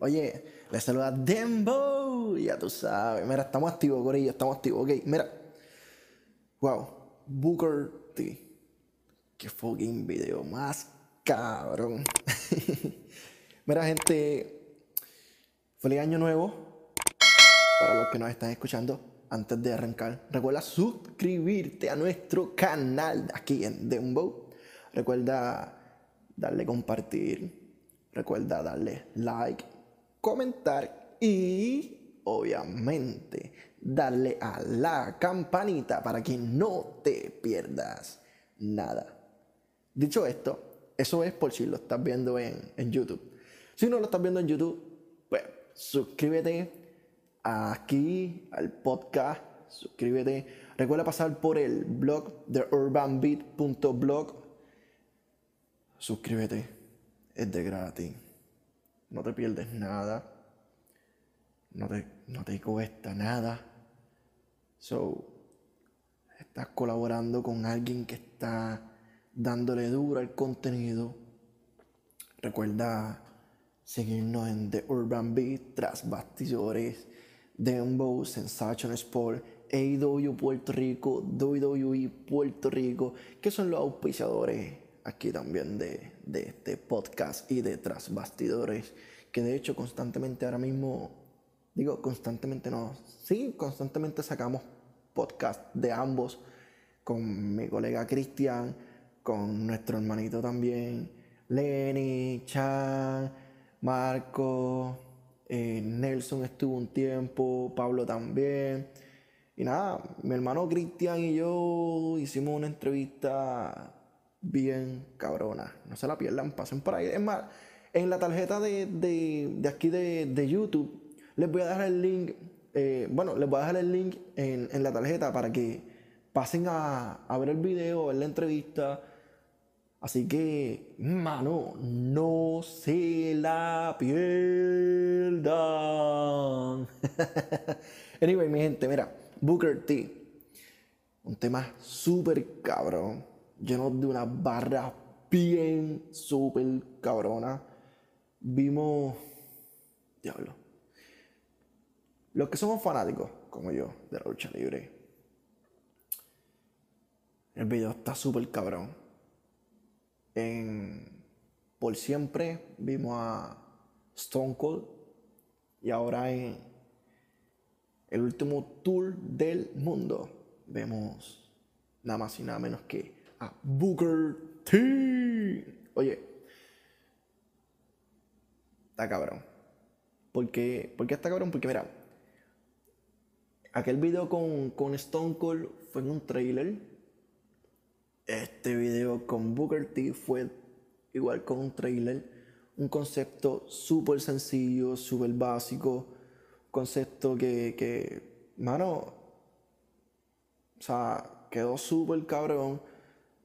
Oye, les saluda Dembo. Ya tú sabes. Mira, estamos activos, Corillo. Estamos activos. Ok, mira. Wow. Booker T. Qué fucking video más cabrón. mira, gente. Feliz año nuevo. Para los que nos están escuchando. Antes de arrancar, recuerda suscribirte a nuestro canal aquí en Dembo. Recuerda darle compartir, recuerda darle like, comentar y obviamente darle a la campanita para que no te pierdas nada. Dicho esto, eso es por si lo estás viendo en, en YouTube. Si no lo estás viendo en YouTube, pues suscríbete aquí al podcast, suscríbete. Recuerda pasar por el blog de urbanbeat.blog suscríbete, es de gratis, no te pierdes nada, no te, no te cuesta nada. So, estás colaborando con alguien que está dándole duro al contenido. Recuerda seguirnos en The Urban Beat, Tras Bastidores, Dembow, Sensation Sport, AEW Puerto Rico, WWE Puerto Rico, que son los auspiciadores aquí también de, este podcast y de Tras Bastidores, que de hecho constantemente ahora mismo, digo constantemente no, sí, constantemente sacamos podcast de ambos con mi colega Cristian, con nuestro hermanito también, Lenny, Chan, Marco, eh, Nelson estuvo un tiempo, Pablo también. Y nada, mi hermano Cristian y yo hicimos una entrevista bien cabrona. No se la pierdan, pasen por ahí. Es más, en la tarjeta de, aquí de, YouTube les voy a dejar el link. Eh, bueno, les voy a dejar el link en, la tarjeta para que pasen a, ver el video, ver la entrevista. Así que, mano, no se la pierdan. anyway, mi gente, mira, Booker T. Un tema súper cabrón lleno de una barra bien súper cabrona. Vimos. Diablo. Los que somos fanáticos, como yo, de la lucha libre. El video está súper cabrón. En Por siempre vimos a Stone Cold. Y ahora en el último tour del mundo vemos nada más y nada menos que a Booker T. Oye, está cabrón. ¿Por qué, está cabrón? Porque mira, aquel video con, con Stone Cold fue en un trailer. Este video con Booker T fue igual con un trailer. Un concepto súper sencillo, súper básico. Concepto que, que, mano, o sea, quedó súper cabrón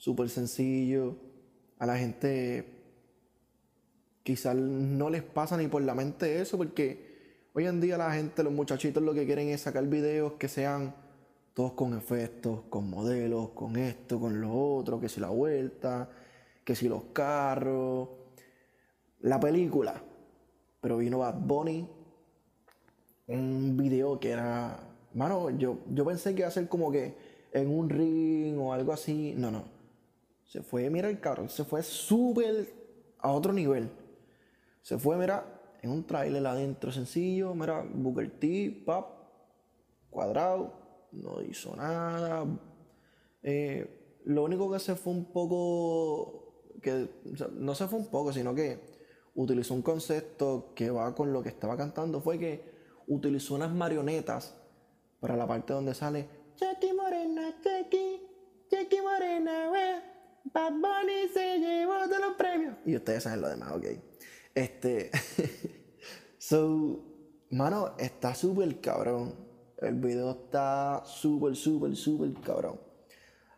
súper sencillo. A la gente quizás no les pasa ni por la mente eso, porque hoy en día la gente, los muchachitos lo que quieren es sacar videos que sean todos con efectos, con modelos, con esto, con lo otro, que si la vuelta, que si los carros, la película. Pero vino Bad Bunny, un video que era, mano, yo, yo pensé que iba a ser como que en un ring o algo así, no, no se fue, mira el carro, se fue súper a otro nivel. Se fue, mira, en un trailer adentro sencillo, mira, Booker T, pap, cuadrado, no hizo nada. Eh, lo único que se fue un poco, que no se fue un poco, sino que utilizó un concepto que va con lo que estaba cantando, fue que utilizó unas marionetas para la parte donde sale Jackie Morena, Jackie, Jackie Morena, Bad se llevó de los premios. Y ustedes saben lo demás, ok. Este. so, mano, está súper cabrón. El video está súper, súper, súper cabrón.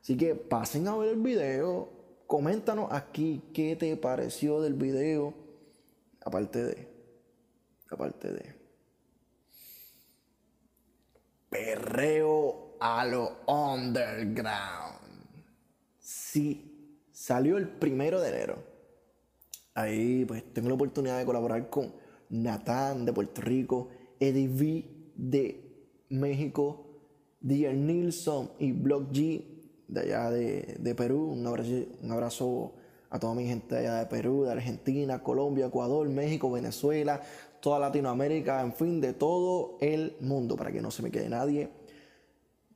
Así que pasen a ver el video. Coméntanos aquí qué te pareció del video. Aparte de. Aparte de. Perreo a lo underground. Sí Salió el primero de enero. Ahí pues tengo la oportunidad de colaborar con Natán de Puerto Rico, Eddie V de México, Dear Nilsson y Block G de allá de, Perú. Un abrazo, un abrazo a toda mi gente allá de Perú, de Argentina, Colombia, Ecuador, México, Venezuela, toda Latinoamérica, en fin, de todo el mundo, para que no se me quede nadie.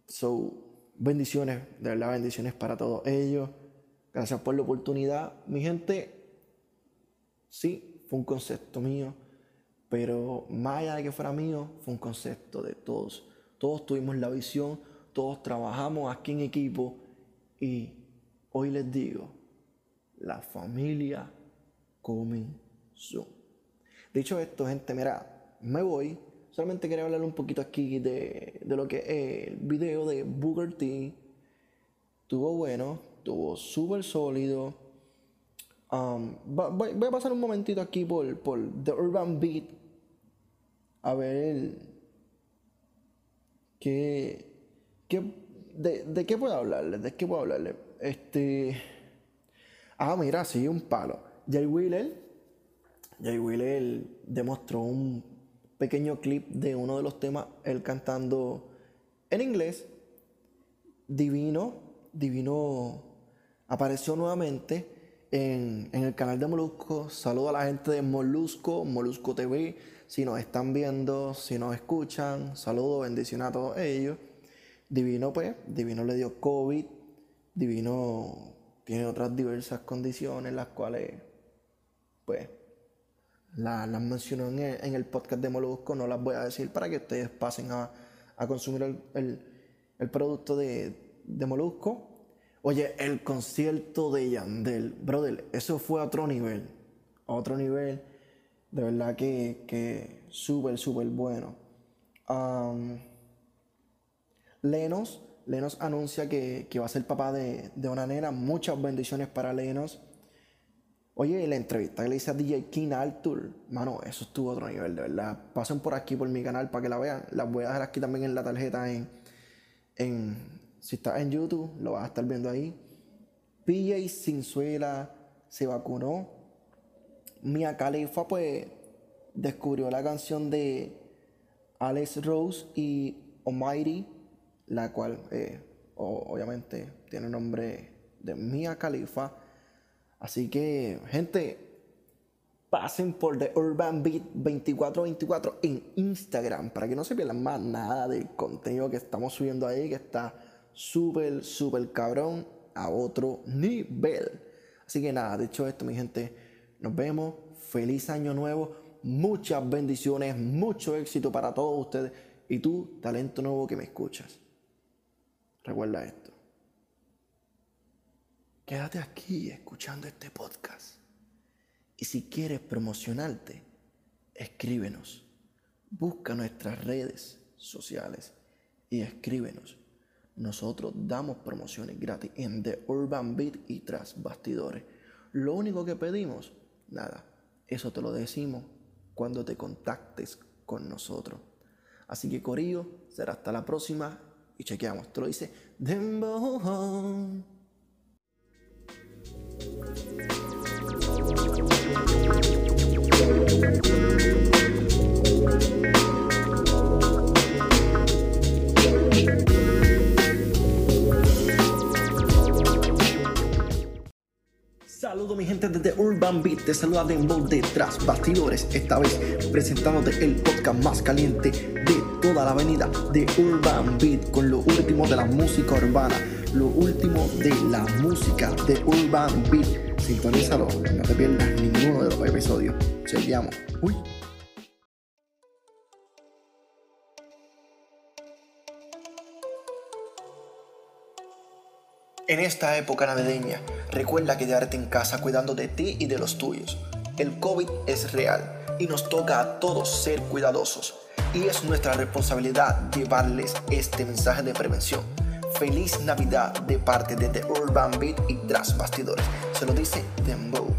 So, bendiciones, de verdad, bendiciones para todos ellos. Gracias por la oportunidad. Mi gente, sí, fue un concepto mío, pero más allá de que fuera mío, fue un concepto de todos. Todos tuvimos la visión, todos trabajamos aquí en equipo y hoy les digo, la familia comenzó. Dicho esto, gente, mira, me voy. Solamente quería hablar un poquito aquí de, lo que es el video de Booker T. Tuvo bueno, tuvo súper sólido. Um, voy a pasar un momentito aquí por, por The Urban Beat. A ver qué, de, de, qué puedo hablarle, de qué puedo hablarle. Este, ah, mira, sí, un palo. Jay Wheeler, Jay Wheeler demostró un pequeño clip de uno de los temas, él cantando en inglés. Divino, Divino apareció nuevamente en, el canal de Molusco. Saludo a la gente de Molusco, Molusco TV. Si nos están viendo, si nos escuchan, saludo, bendición a todos ellos. Divino, pues, Divino le dio COVID. Divino tiene otras diversas condiciones, las cuales, pues, las, mencionó en el, podcast de Molusco. No las voy a decir para que ustedes pasen a, consumir el, producto de, de Molusco. Oye, el concierto de Yandel, brother, eso fue a otro nivel. A otro nivel. De verdad que, que súper, súper bueno. Lenos, Lenos anuncia que, va a ser papá de, una nena. Muchas bendiciones para Lenos. Oye, la entrevista que le hice a DJ King Arthur, mano, eso estuvo a otro nivel, de verdad. Pasen por aquí, por mi canal, para que la vean. Las voy a dejar aquí también en la tarjeta en, en si estás en YouTube, lo vas a estar viendo ahí. PJ Sinzuela se vacunó. Mia Khalifa, pues, descubrió la canción de Alex Rose y Almighty, la cual, eh, obviamente, tiene el nombre de Mia Khalifa. Así que, gente, pasen por The Urban Beat 2424 en Instagram para que no se pierdan más nada del contenido que estamos subiendo ahí, que está súper, súper cabrón a otro nivel. Así que nada, dicho esto, mi gente, nos vemos. Feliz año nuevo. Muchas bendiciones, mucho éxito para todos ustedes y tú, talento nuevo que me escuchas. Recuerda esto. Quédate aquí escuchando este podcast. Y si quieres promocionarte, escríbenos. Busca nuestras redes sociales y escríbenos nosotros damos promociones gratis en The Urban Beat y tras bastidores. Lo único que pedimos, nada, eso te lo decimos cuando te contactes con nosotros. Así que Corillo, será hasta la próxima y chequeamos. Te lo dice mi gente desde Urban Beat, te saluda Dembow detrás bastidores, esta vez presentándote el podcast más caliente de toda la avenida de Urban Beat con lo último de la música urbana, lo último de la música de Urban Beat. Sintonízalo, no te pierdas ninguno de los episodios. Seguimos. Uy. En esta época navideña, recuerda quedarte en casa cuidando de ti y de los tuyos. El COVID es real y nos toca a todos ser cuidadosos. Y es nuestra responsabilidad llevarles este mensaje de prevención. Feliz Navidad de parte de The Urban Beat y Tras Bastidores. Se lo dice Dembow.